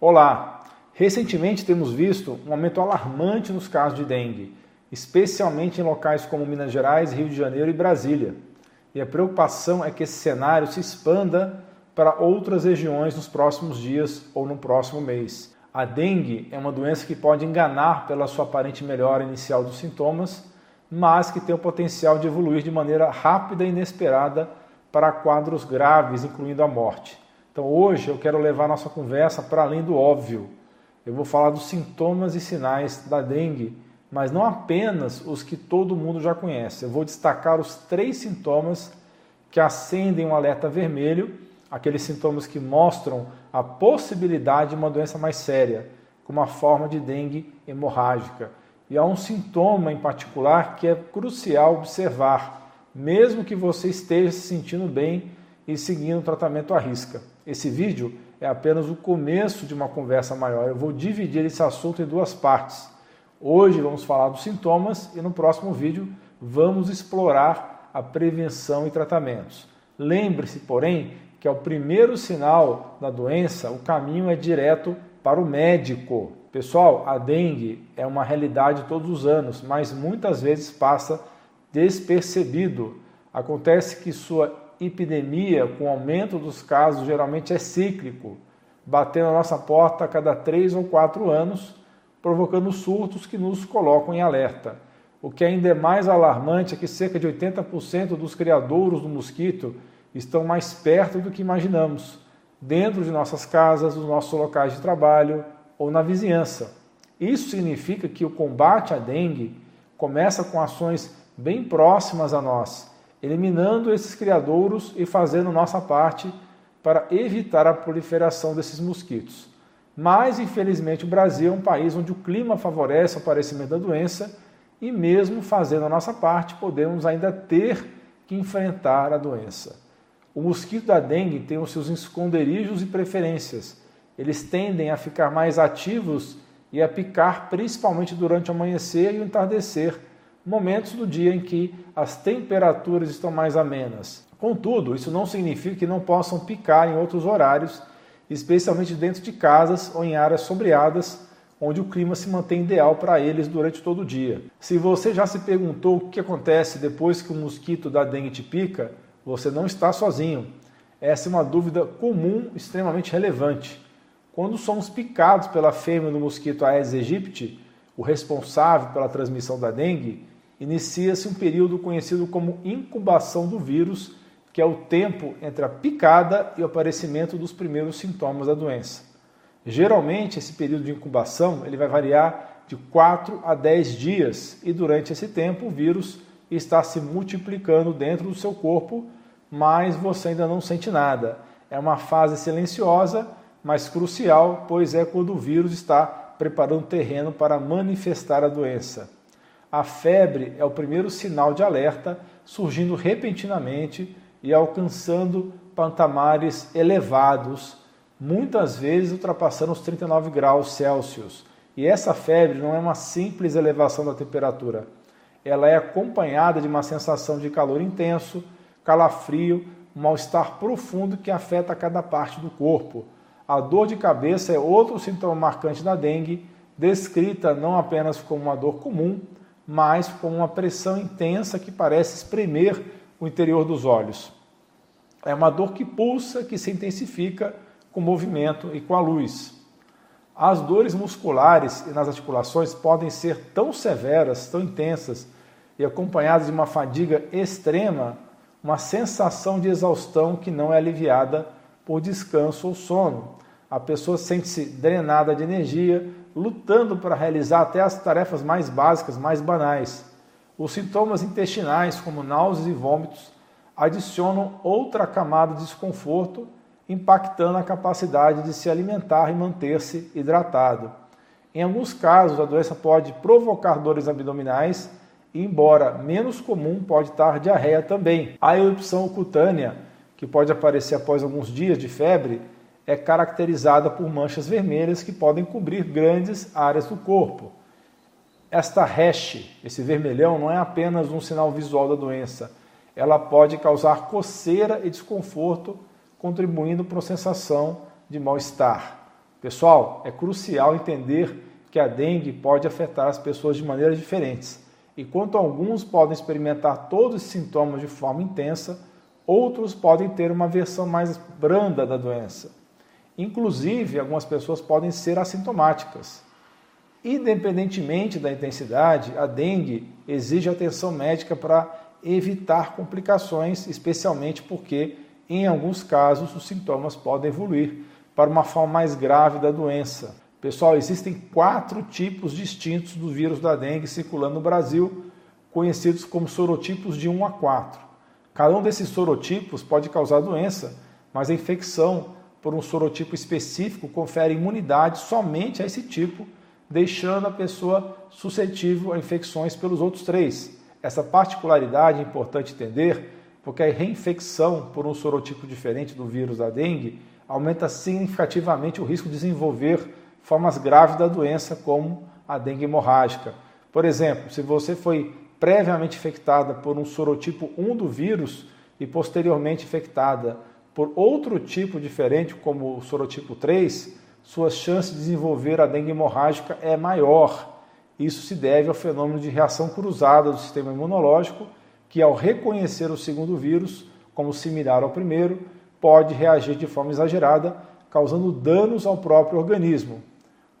Olá! Recentemente temos visto um aumento alarmante nos casos de dengue, especialmente em locais como Minas Gerais, Rio de Janeiro e Brasília. E a preocupação é que esse cenário se expanda para outras regiões nos próximos dias ou no próximo mês. A dengue é uma doença que pode enganar pela sua aparente melhora inicial dos sintomas, mas que tem o potencial de evoluir de maneira rápida e inesperada para quadros graves, incluindo a morte. Então hoje eu quero levar nossa conversa para além do óbvio. Eu vou falar dos sintomas e sinais da dengue, mas não apenas os que todo mundo já conhece. Eu vou destacar os três sintomas que acendem um alerta vermelho, aqueles sintomas que mostram a possibilidade de uma doença mais séria, como a forma de dengue hemorrágica. E há um sintoma em particular que é crucial observar, mesmo que você esteja se sentindo bem e seguindo o tratamento à risca. Esse vídeo é apenas o começo de uma conversa maior. Eu vou dividir esse assunto em duas partes. Hoje vamos falar dos sintomas e no próximo vídeo vamos explorar a prevenção e tratamentos. Lembre-se, porém, que ao primeiro sinal da doença, o caminho é direto para o médico. Pessoal, a dengue é uma realidade todos os anos, mas muitas vezes passa despercebido. Acontece que sua epidemia, com o aumento dos casos, geralmente é cíclico, batendo a nossa porta a cada três ou quatro anos, provocando surtos que nos colocam em alerta. O que ainda é mais alarmante é que cerca de 80% dos criadouros do mosquito estão mais perto do que imaginamos, dentro de nossas casas, nos nossos locais de trabalho ou na vizinhança. Isso significa que o combate à dengue começa com ações bem próximas a nós eliminando esses criadouros e fazendo nossa parte para evitar a proliferação desses mosquitos. Mas, infelizmente, o Brasil é um país onde o clima favorece o aparecimento da doença e, mesmo fazendo a nossa parte, podemos ainda ter que enfrentar a doença. O mosquito da dengue tem os seus esconderijos e preferências. Eles tendem a ficar mais ativos e a picar principalmente durante o amanhecer e o entardecer, momentos do dia em que as temperaturas estão mais amenas. Contudo, isso não significa que não possam picar em outros horários, especialmente dentro de casas ou em áreas sombreadas, onde o clima se mantém ideal para eles durante todo o dia. Se você já se perguntou o que acontece depois que o mosquito da dengue te pica, você não está sozinho. Essa é uma dúvida comum, extremamente relevante. Quando somos picados pela fêmea do mosquito Aedes aegypti, o responsável pela transmissão da dengue, inicia-se um período conhecido como incubação do vírus, que é o tempo entre a picada e o aparecimento dos primeiros sintomas da doença. Geralmente, esse período de incubação ele vai variar de 4 a 10 dias e durante esse tempo o vírus está se multiplicando dentro do seu corpo, mas você ainda não sente nada. É uma fase silenciosa, mas crucial, pois é quando o vírus está preparando o terreno para manifestar a doença. A febre é o primeiro sinal de alerta, surgindo repentinamente e alcançando patamares elevados, muitas vezes ultrapassando os 39 graus Celsius. E essa febre não é uma simples elevação da temperatura, ela é acompanhada de uma sensação de calor intenso, calafrio, um mal-estar profundo que afeta cada parte do corpo. A dor de cabeça é outro sintoma marcante da dengue, descrita não apenas como uma dor comum, mas com uma pressão intensa que parece espremer o interior dos olhos. É uma dor que pulsa, que se intensifica com o movimento e com a luz. As dores musculares e nas articulações podem ser tão severas, tão intensas e acompanhadas de uma fadiga extrema, uma sensação de exaustão que não é aliviada por descanso ou sono. A pessoa sente-se drenada de energia, lutando para realizar até as tarefas mais básicas, mais banais. Os sintomas intestinais, como náuseas e vômitos, adicionam outra camada de desconforto, impactando a capacidade de se alimentar e manter-se hidratado. Em alguns casos, a doença pode provocar dores abdominais e, embora menos comum, pode estar diarreia também. A erupção cutânea, que pode aparecer após alguns dias de febre, é caracterizada por manchas vermelhas que podem cobrir grandes áreas do corpo. Esta hash, esse vermelhão, não é apenas um sinal visual da doença. Ela pode causar coceira e desconforto, contribuindo para a sensação de mal-estar. Pessoal, é crucial entender que a dengue pode afetar as pessoas de maneiras diferentes. Enquanto alguns podem experimentar todos os sintomas de forma intensa, outros podem ter uma versão mais branda da doença. Inclusive, algumas pessoas podem ser assintomáticas. Independentemente da intensidade, a dengue exige atenção médica para evitar complicações, especialmente porque, em alguns casos, os sintomas podem evoluir para uma forma mais grave da doença. Pessoal, existem quatro tipos distintos do vírus da dengue circulando no Brasil, conhecidos como sorotipos de 1 a 4. Cada um desses sorotipos pode causar doença, mas a infecção por um sorotipo específico confere imunidade somente a esse tipo, deixando a pessoa suscetível a infecções pelos outros três. Essa particularidade é importante entender, porque a reinfecção por um sorotipo diferente do vírus da dengue aumenta significativamente o risco de desenvolver formas graves da doença, como a dengue hemorrágica. Por exemplo, se você foi previamente infectada por um sorotipo 1 do vírus e posteriormente infectada por outro tipo diferente, como o sorotipo 3, suas chances de desenvolver a dengue hemorrágica é maior. Isso se deve ao fenômeno de reação cruzada do sistema imunológico, que ao reconhecer o segundo vírus como similar ao primeiro, pode reagir de forma exagerada, causando danos ao próprio organismo.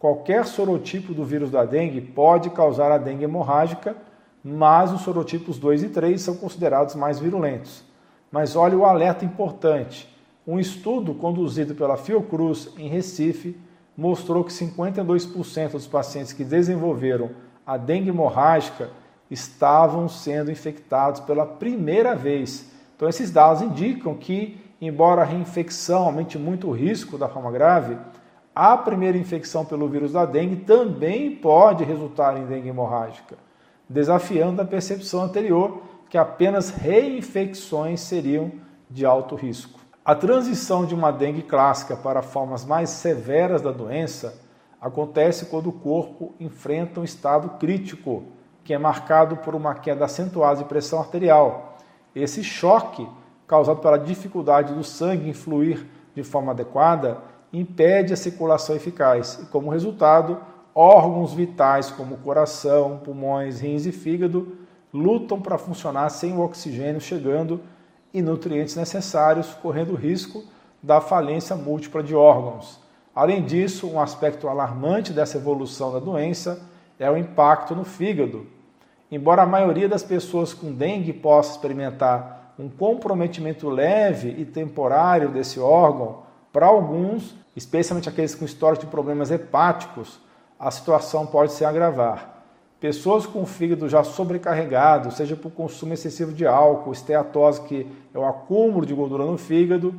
Qualquer sorotipo do vírus da dengue pode causar a dengue hemorrágica, mas os sorotipos 2 e 3 são considerados mais virulentos. Mas olha o alerta importante. Um estudo conduzido pela Fiocruz em Recife mostrou que 52% dos pacientes que desenvolveram a dengue hemorrágica estavam sendo infectados pela primeira vez. Então, esses dados indicam que, embora a reinfecção aumente muito o risco da forma grave, a primeira infecção pelo vírus da dengue também pode resultar em dengue hemorrágica, desafiando a percepção anterior que apenas reinfecções seriam de alto risco. A transição de uma dengue clássica para formas mais severas da doença acontece quando o corpo enfrenta um estado crítico, que é marcado por uma queda acentuada de pressão arterial. Esse choque, causado pela dificuldade do sangue em fluir de forma adequada, impede a circulação eficaz e, como resultado, órgãos vitais como coração, pulmões, rins e fígado lutam para funcionar sem o oxigênio chegando e nutrientes necessários, correndo risco da falência múltipla de órgãos. Além disso, um aspecto alarmante dessa evolução da doença é o impacto no fígado. Embora a maioria das pessoas com dengue possa experimentar um comprometimento leve e temporário desse órgão, para alguns, especialmente aqueles com histórico de problemas hepáticos, a situação pode se agravar. Pessoas com fígado já sobrecarregado, seja por consumo excessivo de álcool, esteatose, que é o acúmulo de gordura no fígado,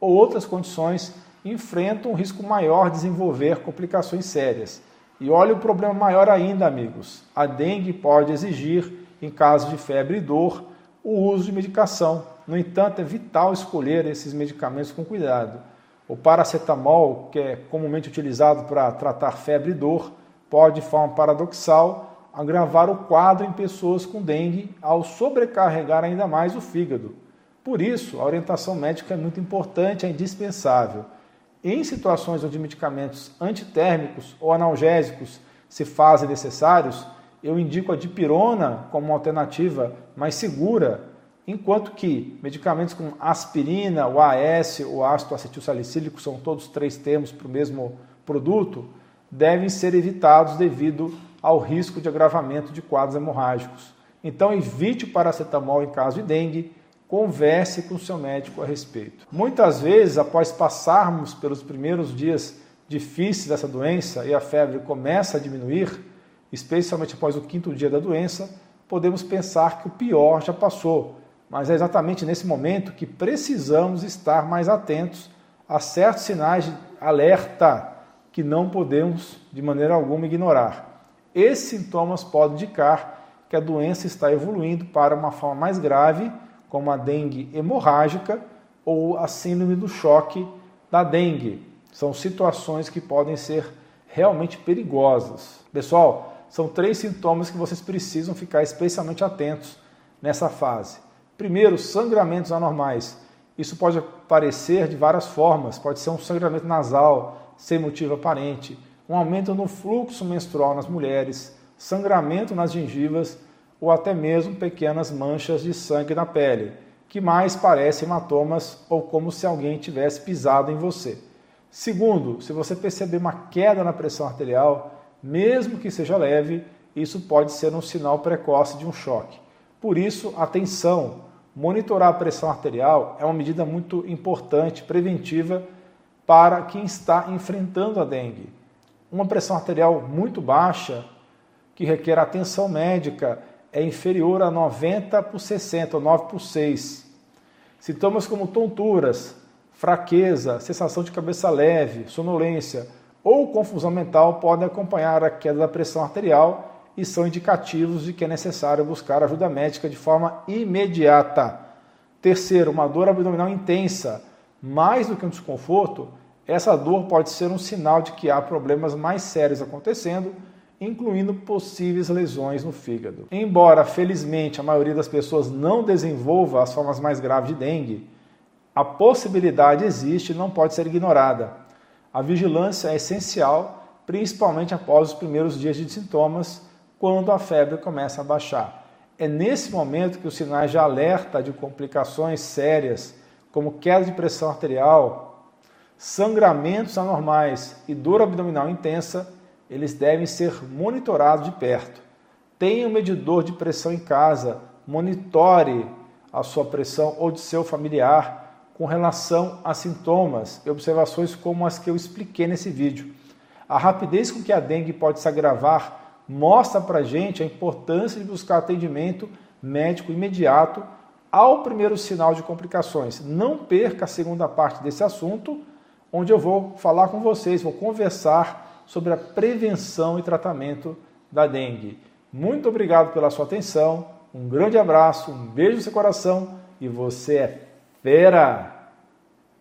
ou outras condições, enfrentam um risco maior de desenvolver complicações sérias. E olha o problema maior ainda, amigos. A dengue pode exigir, em caso de febre e dor, o uso de medicação. No entanto, é vital escolher esses medicamentos com cuidado. O paracetamol, que é comumente utilizado para tratar febre e dor, pode, de forma paradoxal, agravar o quadro em pessoas com dengue ao sobrecarregar ainda mais o fígado. Por isso, a orientação médica é muito importante, é indispensável. Em situações onde medicamentos antitérmicos ou analgésicos se fazem necessários, eu indico a dipirona como uma alternativa mais segura, enquanto que medicamentos como aspirina, o AS, o ácido acetilsalicílico, são todos três termos para o mesmo produto, devem ser evitados devido ao risco de agravamento de quadros hemorrágicos. Então, evite o paracetamol em caso de dengue, converse com seu médico a respeito. Muitas vezes, após passarmos pelos primeiros dias difíceis dessa doença e a febre começa a diminuir, especialmente após o quinto dia da doença, podemos pensar que o pior já passou, mas é exatamente nesse momento que precisamos estar mais atentos a certos sinais de alerta que não podemos de maneira alguma ignorar. Esses sintomas podem indicar que a doença está evoluindo para uma forma mais grave, como a dengue hemorrágica ou a síndrome do choque da dengue. São situações que podem ser realmente perigosas. Pessoal, são três sintomas que vocês precisam ficar especialmente atentos nessa fase. Primeiro, sangramentos anormais. Isso pode aparecer de várias formas. Pode ser um sangramento nasal, sem motivo aparente, um aumento no fluxo menstrual nas mulheres, sangramento nas gengivas ou até mesmo pequenas manchas de sangue na pele, que mais parecem hematomas ou como se alguém tivesse pisado em você. Segundo, se você perceber uma queda na pressão arterial, mesmo que seja leve, isso pode ser um sinal precoce de um choque. Por isso, atenção, monitorar a pressão arterial é uma medida muito importante, preventiva, para quem está enfrentando a dengue. Uma pressão arterial muito baixa, que requer atenção médica, é inferior a 90 por 60, ou 9 por 6. Sintomas como tonturas, fraqueza, sensação de cabeça leve, sonolência ou confusão mental podem acompanhar a queda da pressão arterial e são indicativos de que é necessário buscar ajuda médica de forma imediata. Terceiro, uma dor abdominal intensa, mais do que um desconforto, essa dor pode ser um sinal de que há problemas mais sérios acontecendo, incluindo possíveis lesões no fígado. Embora, felizmente, a maioria das pessoas não desenvolva as formas mais graves de dengue, a possibilidade existe e não pode ser ignorada. A vigilância é essencial, principalmente após os primeiros dias de sintomas, quando a febre começa a baixar. É nesse momento que os sinais de alerta de complicações sérias, como queda de pressão arterial, sangramentos anormais e dor abdominal intensa, eles devem ser monitorados de perto. Tenha um medidor de pressão em casa, monitore a sua pressão ou de seu familiar com relação a sintomas e observações como as que eu expliquei nesse vídeo. A rapidez com que a dengue pode se agravar mostra para a gente a importância de buscar atendimento médico imediato ao primeiro sinal de complicações. Não perca a segunda parte desse assunto, onde eu vou falar com vocês, vou conversar sobre a prevenção e tratamento da dengue. Muito obrigado pela sua atenção, um grande abraço, um beijo no seu coração e você é fera!